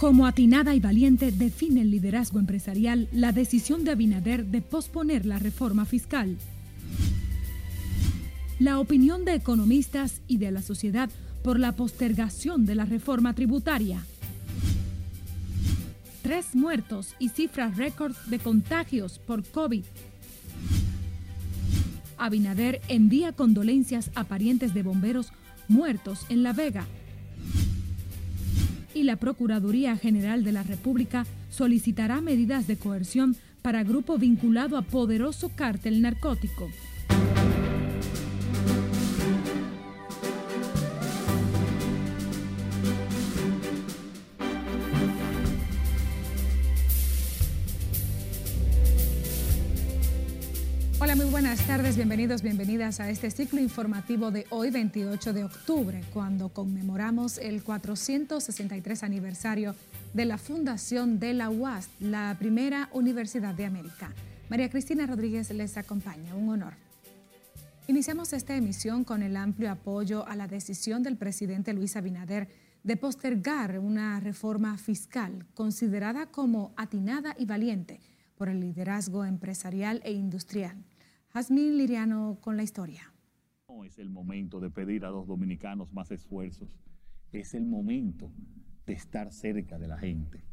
Como atinada y valiente define el liderazgo empresarial la decisión de Abinader de posponer la reforma fiscal. La opinión de economistas y de la sociedad por la postergación de la reforma tributaria. Tres muertos y cifras récord de contagios por COVID. Abinader envía condolencias a parientes de bomberos muertos en La Vega. Y la Procuraduría General de la República solicitará medidas de coerción para grupo vinculado a poderoso cártel narcótico. Buenas tardes, bienvenidos, bienvenidas a este ciclo informativo de hoy, 28 de octubre, cuando conmemoramos el 463 aniversario de la fundación de la UAS, la primera universidad de América. María Cristina Rodríguez les acompaña, un honor. Iniciamos esta emisión con el amplio apoyo a la decisión del presidente Luis Abinader de postergar una reforma fiscal considerada como atinada y valiente por el liderazgo empresarial e industrial. Jazmín Liriano con la historia. No es el momento de pedir a los dominicanos más esfuerzos, es el momento de estar cerca de la gente.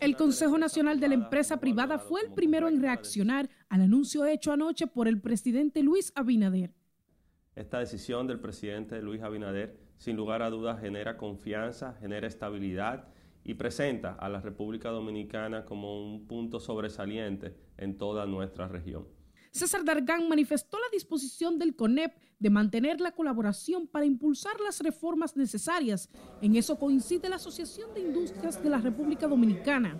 El Consejo Nacional de la Empresa Privada fue el primero en reaccionar al anuncio hecho anoche por el presidente Luis Abinader. Esta decisión del presidente Luis Abinader, sin lugar a dudas, genera confianza, genera estabilidad y presenta a la República Dominicana como un punto sobresaliente en toda nuestra región. César Dargán manifestó la disposición del CONEP de mantener la colaboración para impulsar las reformas necesarias. En eso coincide la Asociación de Industrias de la República Dominicana.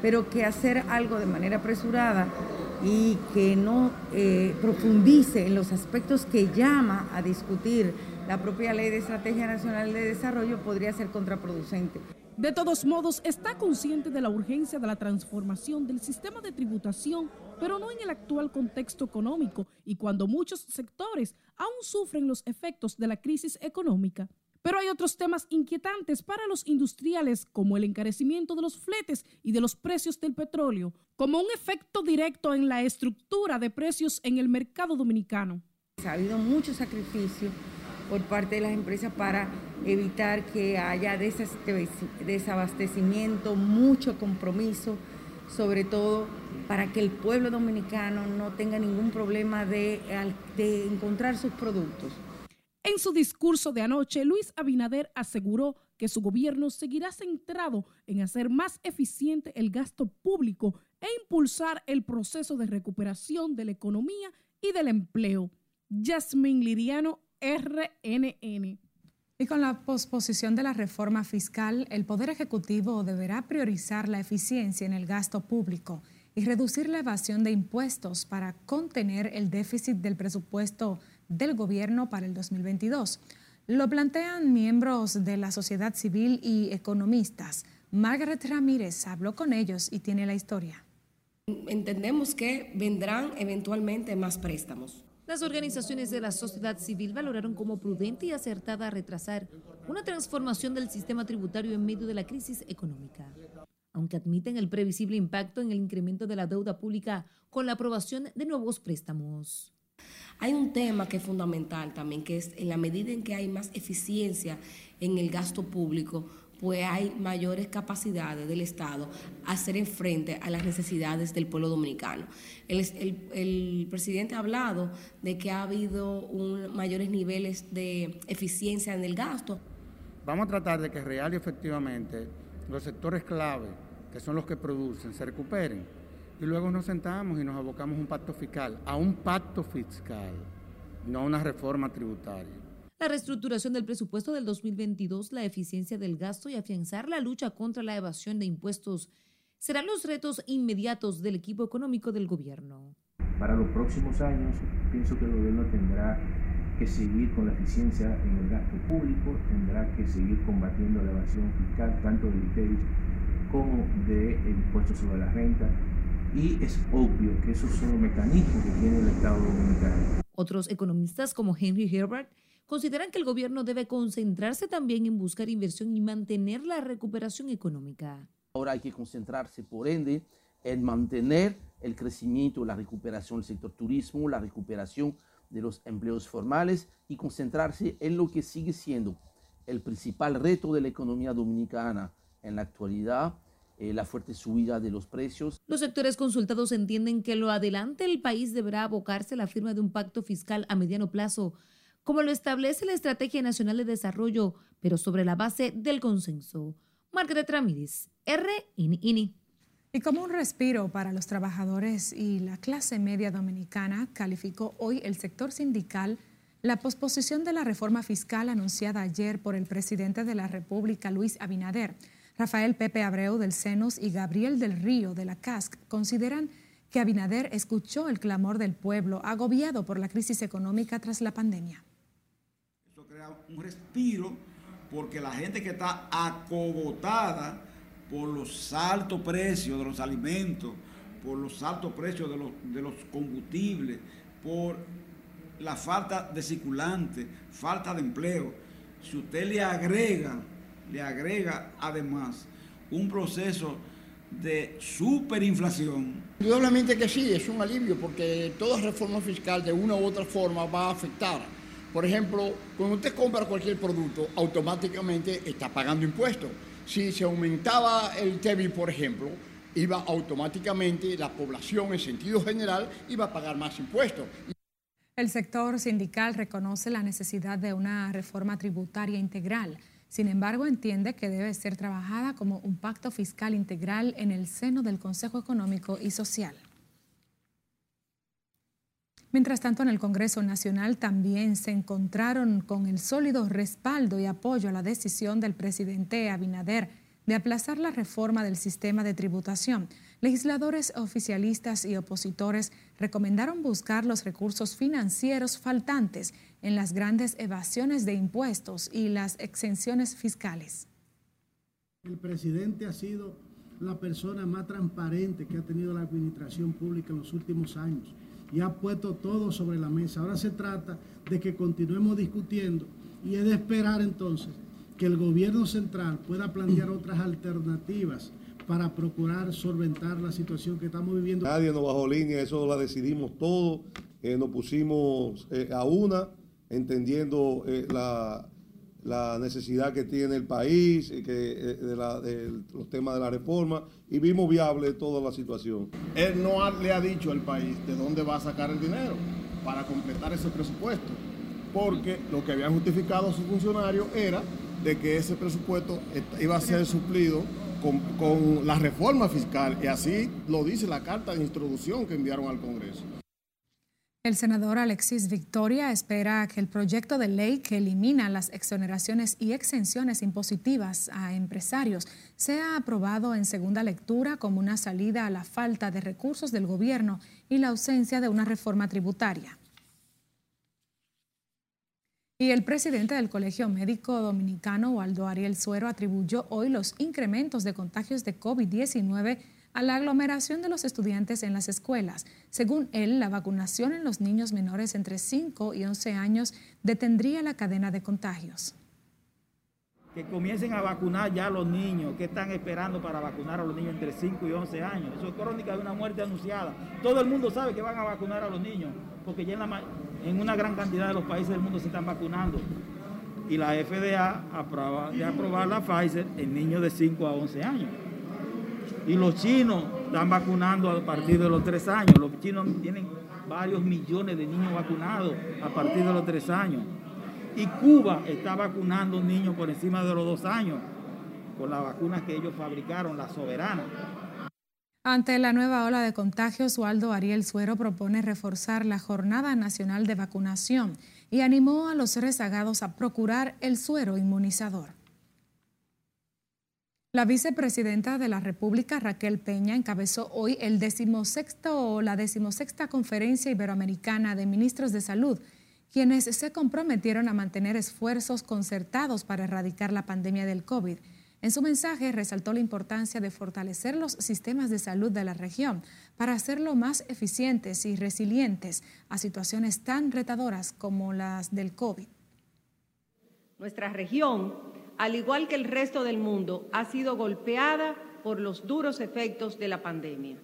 Pero que hacer algo de manera apresurada y que no eh, profundice en los aspectos que llama a discutir la propia Ley de Estrategia Nacional de Desarrollo podría ser contraproducente. De todos modos, está consciente de la urgencia de la transformación del sistema de tributación, pero no en el actual contexto económico y cuando muchos sectores aún sufren los efectos de la crisis económica. Pero hay otros temas inquietantes para los industriales, como el encarecimiento de los fletes y de los precios del petróleo, como un efecto directo en la estructura de precios en el mercado dominicano. Ha habido mucho sacrificio por parte de las empresas para evitar que haya desabastecimiento, mucho compromiso, sobre todo para que el pueblo dominicano no tenga ningún problema de, de encontrar sus productos. En su discurso de anoche, Luis Abinader aseguró que su gobierno seguirá centrado en hacer más eficiente el gasto público e impulsar el proceso de recuperación de la economía y del empleo. Yasmin Liriano, RNN. Y con la posposición de la reforma fiscal, el Poder Ejecutivo deberá priorizar la eficiencia en el gasto público y reducir la evasión de impuestos para contener el déficit del presupuesto del gobierno para el 2022. Lo plantean miembros de la sociedad civil y economistas. Margaret Ramírez habló con ellos y tiene la historia. Entendemos que vendrán eventualmente más préstamos las organizaciones de la sociedad civil valoraron como prudente y acertada retrasar una transformación del sistema tributario en medio de la crisis económica, aunque admiten el previsible impacto en el incremento de la deuda pública con la aprobación de nuevos préstamos. Hay un tema que es fundamental también, que es en la medida en que hay más eficiencia en el gasto público, pues hay mayores capacidades del Estado a hacer frente a las necesidades del pueblo dominicano. El, presidente ha hablado de que ha habido mayores niveles de eficiencia en el gasto. Vamos a tratar de que real y efectivamente los sectores clave, que son los que producen, se recuperen. Y luego nos sentamos y nos abocamos a un pacto fiscal, a un pacto fiscal, no a una reforma tributaria la reestructuración del presupuesto del 2022, la eficiencia del gasto y afianzar la lucha contra la evasión de impuestos serán los retos inmediatos del equipo económico del gobierno. Para los próximos años, pienso que el gobierno tendrá que seguir con la eficiencia en el gasto público, tendrá que seguir combatiendo la evasión fiscal, tanto del ITEVIS como del impuesto sobre la renta. Y es obvio que esos son los mecanismos que tiene el Estado dominicano. Otros economistas como Henry Herbert consideran que el gobierno debe concentrarse también en buscar inversión y mantener la recuperación económica. Ahora hay que concentrarse, por ende, en mantener el crecimiento, la recuperación del sector turismo, la recuperación de los empleos formales y concentrarse en lo que sigue siendo el principal reto de la economía dominicana en la actualidad, eh, la fuerte subida de los precios. Los sectores consultados entienden que lo adelante el país deberá abocarse a la firma de un pacto fiscal a mediano plazo, como lo establece la Estrategia Nacional de Desarrollo, pero sobre la base del consenso. Margaret Ramírez, RNI. Y como un respiro para los trabajadores y la clase media dominicana, calificó hoy el sector sindical la posposición de la reforma fiscal anunciada ayer por el presidente de la República, Luis Abinader. Rafael Pepe Abreu del CENOS y Gabriel del Río de la CASC consideran que Abinader escuchó el clamor del pueblo agobiado por la crisis económica tras la pandemia. Eso crea un respiro porque la gente que está acogotada por los altos precios de los alimentos, por los altos precios de los, de los combustibles, por la falta de circulante, falta de empleo. Si usted le agrega le agrega además un proceso de superinflación. Indudablemente que sí, es un alivio porque toda reforma fiscal de una u otra forma va a afectar. Por ejemplo, cuando usted compra cualquier producto, automáticamente está pagando impuestos. Si se aumentaba el TEBI, por ejemplo, iba automáticamente la población en sentido general iba a pagar más impuestos. El sector sindical reconoce la necesidad de una reforma tributaria integral sin embargo, entiende que debe ser trabajada como un pacto fiscal integral en el seno del Consejo Económico y Social. Mientras tanto, en el Congreso Nacional también se encontraron con el sólido respaldo y apoyo a la decisión del presidente Abinader de aplazar la reforma del sistema de tributación. Legisladores oficialistas y opositores recomendaron buscar los recursos financieros faltantes en las grandes evasiones de impuestos y las exenciones fiscales. El presidente ha sido la persona más transparente que ha tenido la administración pública en los últimos años y ha puesto todo sobre la mesa. Ahora se trata de que continuemos discutiendo y es de esperar entonces que el gobierno central pueda plantear otras alternativas para procurar solventar la situación que estamos viviendo. Nadie nos bajó línea, eso la decidimos todo, eh, nos pusimos eh, a una entendiendo eh, la, necesidad que tiene el país, que, eh, de, los temas de la reforma, y vimos viable toda la situación. Él no le ha dicho al país de dónde va a sacar el dinero para completar ese presupuesto, porque lo que habían justificado sus funcionarios era de que ese presupuesto iba a ser suplido con, la reforma fiscal, y así lo dice la carta de introducción que enviaron al Congreso. El senador Alexis Victoria espera que el proyecto de ley que elimina las exoneraciones y exenciones impositivas a empresarios sea aprobado en segunda lectura como una salida a la falta de recursos del gobierno y la ausencia de una reforma tributaria. Y el presidente del Colegio Médico Dominicano, Waldo Ariel Suero, atribuyó hoy los incrementos de contagios de COVID-19 a la aglomeración de los estudiantes en las escuelas. Según él, la vacunación en los niños menores entre 5 y 11 años detendría la cadena de contagios. Que comiencen a vacunar ya a los niños, que están esperando para vacunar a los niños entre 5 y 11 años. Eso es crónica de una muerte anunciada. Todo el mundo sabe que van a vacunar a los niños, porque ya en, en una gran cantidad de los países del mundo se están vacunando. Y la FDA aprobó de aprobar la Pfizer en niños de 5 a 11 años. Y los chinos están vacunando a partir de los tres años. Los chinos tienen varios millones de niños vacunados a partir de los tres años. Y Cuba está vacunando niños por encima de los dos años con las vacunas que ellos fabricaron, la soberana. Ante la nueva ola de contagios, Waldo Ariel Suero propone reforzar la Jornada Nacional de Vacunación y animó a los rezagados a procurar el suero inmunizador. La vicepresidenta de la República, Raquel Peña, encabezó hoy el decimosexto, la decimosexta Conferencia Iberoamericana de Ministros de Salud, quienes se comprometieron a mantener esfuerzos concertados para erradicar la pandemia del COVID. En su mensaje resaltó la importancia de fortalecer los sistemas de salud de la región para hacerlo más eficientes y resilientes a situaciones tan retadoras como las del COVID. Nuestra región, al igual que el resto del mundo, ha sido golpeada por los duros efectos de la pandemia.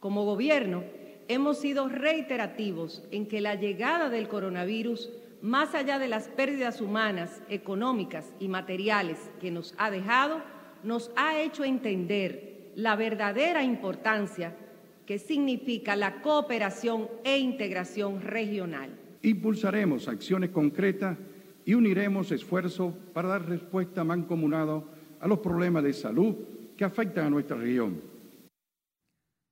Como gobierno, hemos sido reiterativos en que la llegada del coronavirus, más allá de las pérdidas humanas, económicas y materiales que nos ha dejado, nos ha hecho entender la verdadera importancia que significa la cooperación e integración regional. Impulsaremos acciones concretas y uniremos esfuerzos para dar respuesta mancomunada a los problemas de salud que afectan a nuestra región.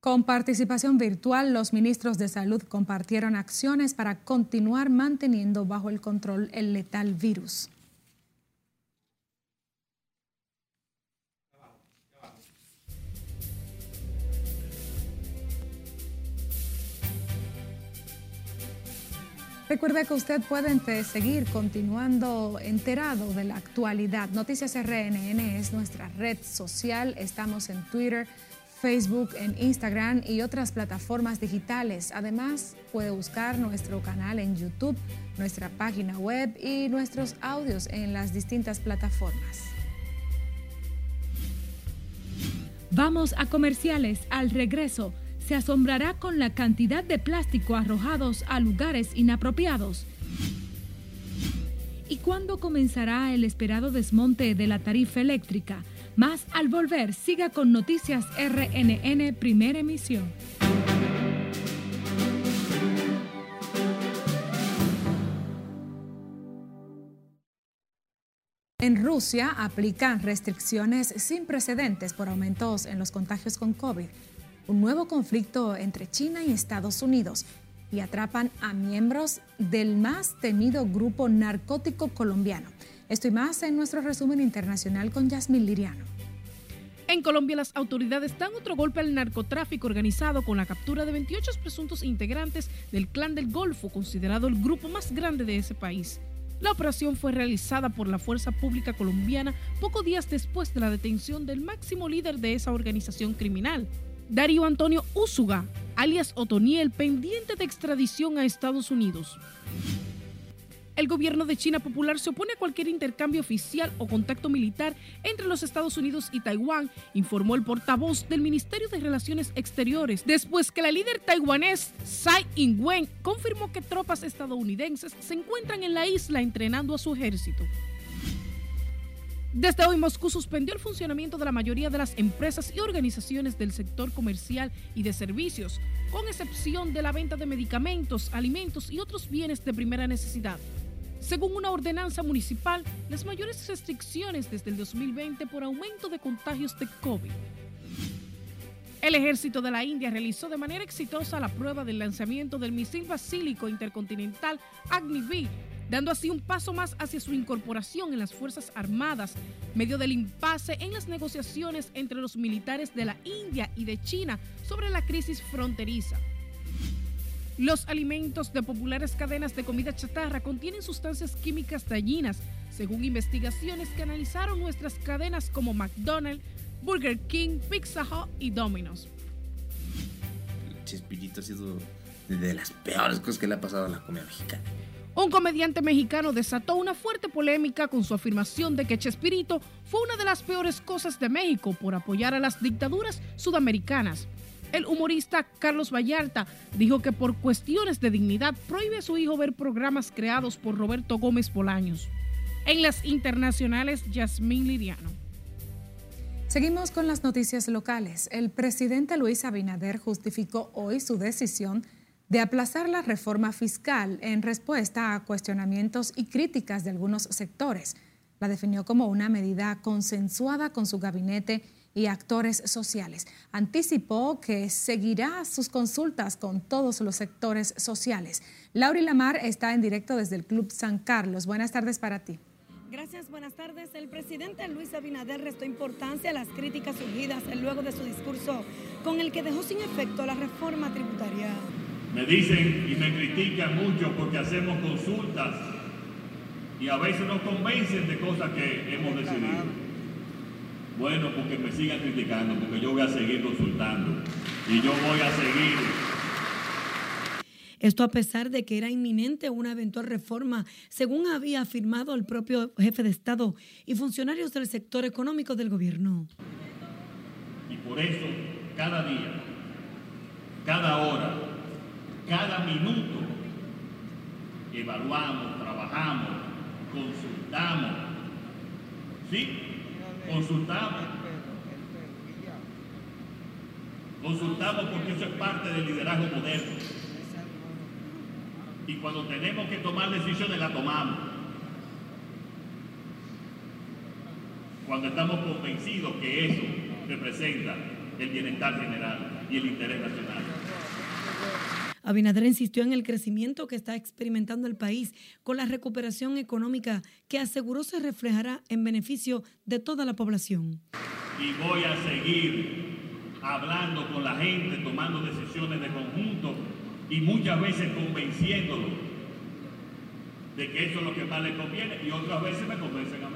Con participación virtual, los ministros de salud compartieron acciones para continuar manteniendo bajo el control el letal virus. Recuerde que usted puede seguir continuando enterado de la actualidad. Noticias RNN es nuestra red social. Estamos en Twitter, Facebook, en Instagram y otras plataformas digitales. Además, puede buscar nuestro canal en YouTube, nuestra página web y nuestros audios en las distintas plataformas. Vamos a comerciales al regreso se asombrará con la cantidad de plástico arrojados a lugares inapropiados. ¿Y cuándo comenzará el esperado desmonte de la tarifa eléctrica? Más al volver, siga con Noticias RNN Primera Emisión. En Rusia aplican restricciones sin precedentes por aumentos en los contagios con COVID un nuevo conflicto entre China y Estados Unidos y atrapan a miembros del más temido grupo narcótico colombiano. Esto y más en nuestro resumen internacional con Yasmín Liriano. En Colombia las autoridades dan otro golpe al narcotráfico organizado con la captura de 28 presuntos integrantes del Clan del Golfo, considerado el grupo más grande de ese país. La operación fue realizada por la Fuerza Pública Colombiana pocos días después de la detención del máximo líder de esa organización criminal, Darío Antonio Úsuga, alias Otoniel, pendiente de extradición a Estados Unidos. El gobierno de China Popular se opone a cualquier intercambio oficial o contacto militar entre los Estados Unidos y Taiwán, informó el portavoz del Ministerio de Relaciones Exteriores, después que la líder taiwanés Tsai Ing-wen confirmó que tropas estadounidenses se encuentran en la isla entrenando a su ejército. Desde hoy, Moscú suspendió el funcionamiento de la mayoría de las empresas y organizaciones del sector comercial y de servicios, con excepción de la venta de medicamentos, alimentos y otros bienes de primera necesidad. Según una ordenanza municipal, las mayores restricciones desde el 2020 por aumento de contagios de COVID. El ejército de la India realizó de manera exitosa la prueba del lanzamiento del misil basílico intercontinental Agni-V dando así un paso más hacia su incorporación en las Fuerzas Armadas, medio del impasse en las negociaciones entre los militares de la India y de China sobre la crisis fronteriza. Los alimentos de populares cadenas de comida chatarra contienen sustancias químicas dañinas, según investigaciones que analizaron nuestras cadenas como McDonald's, Burger King, Pizza Hut y Domino's. Chespirito ha sido de las peores cosas que le ha pasado a la comida mexicana. Un comediante mexicano desató una fuerte polémica con su afirmación de que Chespirito fue una de las peores cosas de México por apoyar a las dictaduras sudamericanas. El humorista Carlos Vallarta dijo que por cuestiones de dignidad prohíbe a su hijo ver programas creados por Roberto Gómez Bolaños. En las internacionales, Yasmín Liriano. Seguimos con las noticias locales. El presidente Luis Abinader justificó hoy su decisión de aplazar la reforma fiscal en respuesta a cuestionamientos y críticas de algunos sectores. La definió como una medida consensuada con su gabinete y actores sociales. Anticipó que seguirá sus consultas con todos los sectores sociales. Lauri Lamar está en directo desde el Club San Carlos. Buenas tardes para ti. Gracias, buenas tardes. El presidente Luis Abinader restó importancia a las críticas surgidas luego de su discurso con el que dejó sin efecto la reforma tributaria. Me dicen y me critican mucho porque hacemos consultas y a veces nos convencen de cosas que hemos decidido. Bueno, porque me sigan criticando, porque yo voy a seguir consultando y yo voy a seguir Esto a pesar de que era inminente una eventual reforma, según había afirmado el propio jefe de Estado y funcionarios del sector económico del gobierno. Y por eso, cada día, cada hora, cada minuto, evaluamos, trabajamos, consultamos. ¿Sí? Consultamos. Consultamos porque eso es parte del liderazgo moderno. Y cuando tenemos que tomar decisiones, la tomamos. Cuando estamos convencidos que eso representa el bienestar general y el interés nacional. Abinader insistió en el crecimiento que está experimentando el país con la recuperación económica que aseguró se reflejará en beneficio de toda la población. Y voy a seguir hablando con la gente, tomando decisiones de conjunto y muchas veces convenciéndolo de que eso es lo que más le conviene y otras veces me convencen a mí.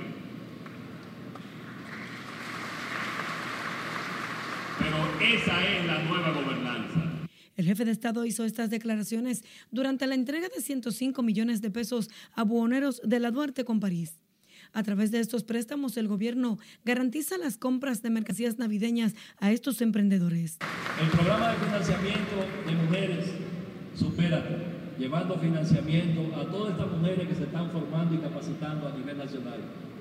Pero esa es la nueva gobernanza. El jefe de Estado hizo estas declaraciones durante la entrega de 105 millones de pesos a buhoneros de la Duarte con París. A través de estos préstamos, el gobierno garantiza las compras de mercancías navideñas a estos emprendedores. El programa de financiamiento de mujeres supera, llevando financiamiento a todas estas mujeres que se están formando y capacitando a nivel nacional.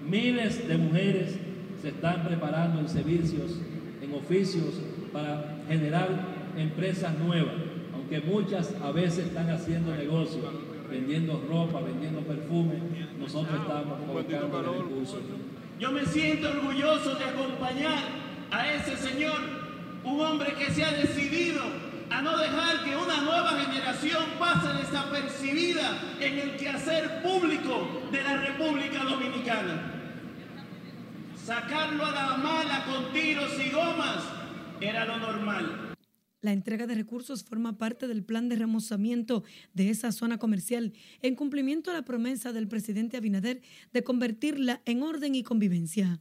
Miles de mujeres se están preparando en servicios, en oficios, para generar empresas nuevas, aunque muchas a veces están haciendo negocios, vendiendo ropa, vendiendo perfume, nosotros estamos colocando recursos. Yo me siento orgulloso de acompañar a ese señor, un hombre que se ha decidido a no dejar que una nueva generación pase desapercibida en el quehacer público de la República Dominicana. Sacarlo a la mala con tiros y gomas era lo normal. La entrega de recursos forma parte del plan de remozamiento de esa zona comercial en cumplimiento a la promesa del presidente Abinader de convertirla en orden y convivencia.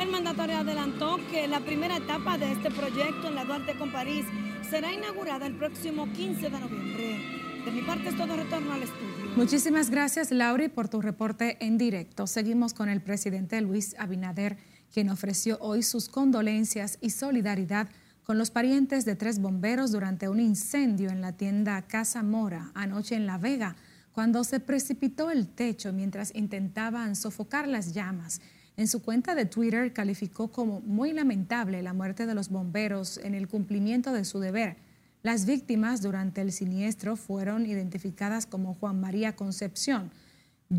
El mandatario adelantó que la primera etapa de este proyecto en la Duarte con París será inaugurada el próximo 15 de noviembre. De mi parte es todo retorno al estudio. Muchísimas gracias, Lauri, por tu reporte en directo. Seguimos con el presidente Luis Abinader, quien ofreció hoy sus condolencias y solidaridad con los parientes de tres bomberos durante un incendio en la tienda Casa Mora anoche en La Vega, cuando se precipitó el techo mientras intentaban sofocar las llamas. En su cuenta de Twitter calificó como muy lamentable la muerte de los bomberos en el cumplimiento de su deber. Las víctimas durante el siniestro fueron identificadas como Juan María Concepción,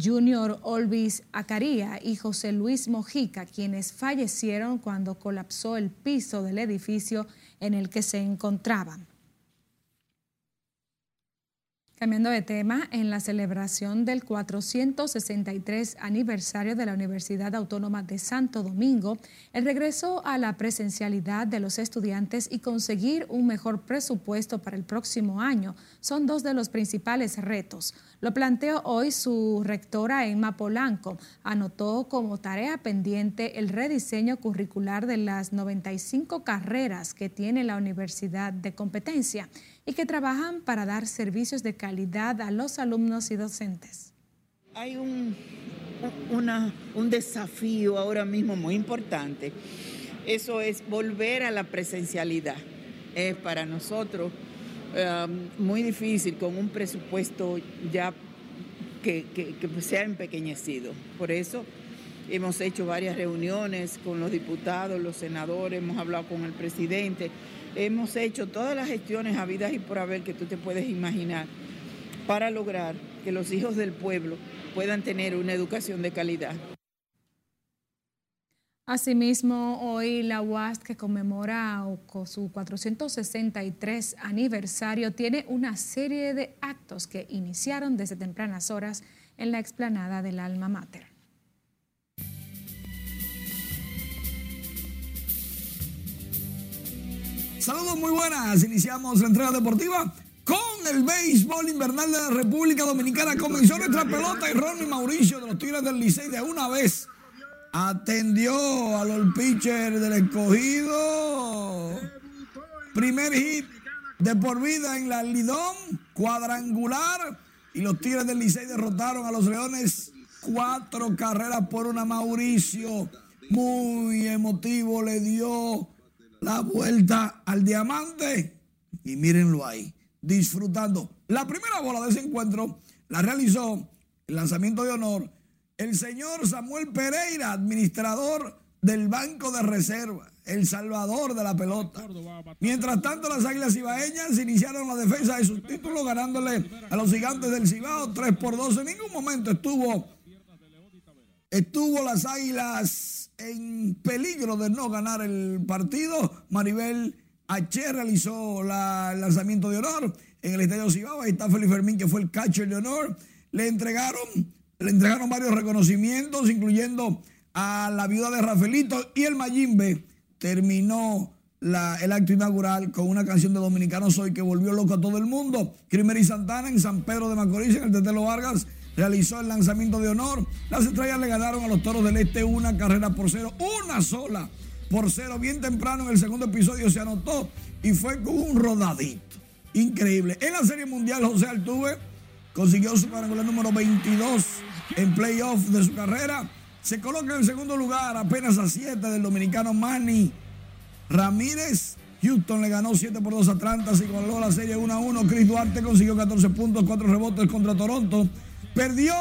Junior Olvis Acaría y José Luis Mojica, quienes fallecieron cuando colapsó el piso del edificio en el que se encontraban. Cambiando de tema, en la celebración del 463 aniversario de la Universidad Autónoma de Santo Domingo, el regreso a la presencialidad de los estudiantes y conseguir un mejor presupuesto para el próximo año son dos de los principales retos. Lo planteó hoy su rectora Emma Polanco. Anotó como tarea pendiente el rediseño curricular de las 95 carreras que tiene la Universidad de Competencia y que trabajan para dar servicios de calidad a los alumnos y docentes. Hay un, un desafío ahora mismo muy importante. Eso es volver a la presencialidad. Es para nosotros um, muy difícil con un presupuesto ya que, que, que se ha empequeñecido. Por eso hemos hecho varias reuniones con los diputados, los senadores, hemos hablado con el presidente Hemos hecho todas las gestiones habidas y por haber que tú te puedes imaginar para lograr que los hijos del pueblo puedan tener una educación de calidad. Asimismo, hoy la UAS, que conmemora su 463 aniversario, tiene una serie de actos que iniciaron desde tempranas horas en la explanada del Alma Mater. Saludos muy buenas. Iniciamos la entrega deportiva con el béisbol invernal de la República Dominicana. Comenzó nuestra pelota y Ronnie Mauricio de los Tigres del Licey de una vez atendió a los pitchers del escogido. Primer hit de por vida en la Lidón, cuadrangular. Y los Tigres del Licey derrotaron a los Leones cuatro carreras por una. Mauricio, muy emotivo, le dio la vuelta al diamante. Y mírenlo ahí, disfrutando. La primera bola de ese encuentro la realizó el lanzamiento de honor el señor Samuel Pereira, administrador del Banco de Reserva, el salvador de la pelota. Mientras tanto, las Águilas Ibaeñas iniciaron la defensa de sus títulos, ganándole a los gigantes del Cibao 3 por 2. En ningún momento estuvo, estuvo las Águilas en peligro de no ganar el partido. Maribel H. realizó el lanzamiento de honor en el Estadio Cibao. Ahí está Félix Fermín, que fue el catcher de honor. Le entregaron le entregaron varios reconocimientos, incluyendo a la viuda de Rafaelito y el Mayimbe terminó el acto inaugural con una canción de Dominicano Soy que volvió loco a todo el mundo. y Santana en San Pedro de Macorís, en el Tetelo Vargas, realizó el lanzamiento de honor. Las estrellas le ganaron a los toros del Este una carrera por cero, una sola por cero. Bien temprano en el segundo episodio se anotó y fue con un rodadito. Increíble. En la Serie Mundial, José Altuve consiguió su cuadrangular número 22 en playoff de su carrera. Se coloca en el segundo lugar, apenas a 7 del dominicano Manny Ramírez. Houston le ganó 7 por 2 a Atlanta, se igualó la serie 1 a 1. Chris Duarte consiguió 14 puntos, 4 rebotes contra Toronto. Perdió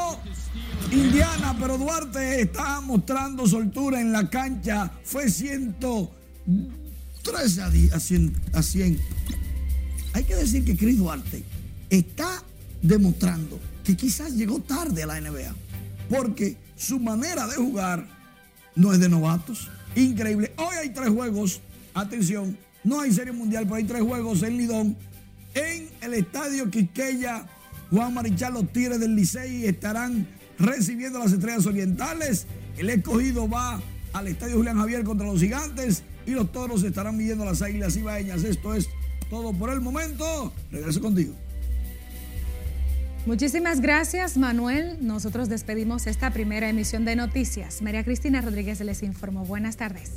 Indiana, pero Duarte está mostrando soltura en la cancha. Fue 103 a 100, a 100. Hay que decir que Chris Duarte está demostrando que quizás llegó tarde a la NBA, porque su manera de jugar no es de novatos. Increíble. Hoy hay tres juegos, atención, no hay serie mundial, pero hay tres juegos en Lidón, en el estadio Quisqueya. Juan Marichal, los Tigres del Licey estarán recibiendo las estrellas orientales. El escogido va al estadio Julián Javier contra los gigantes y los toros estarán midiendo las águilas ibaeñas. Esto es todo por el momento. Regreso contigo. Muchísimas gracias, Manuel. Nosotros despedimos esta primera emisión de noticias. María Cristina Rodríguez les informó. Buenas tardes.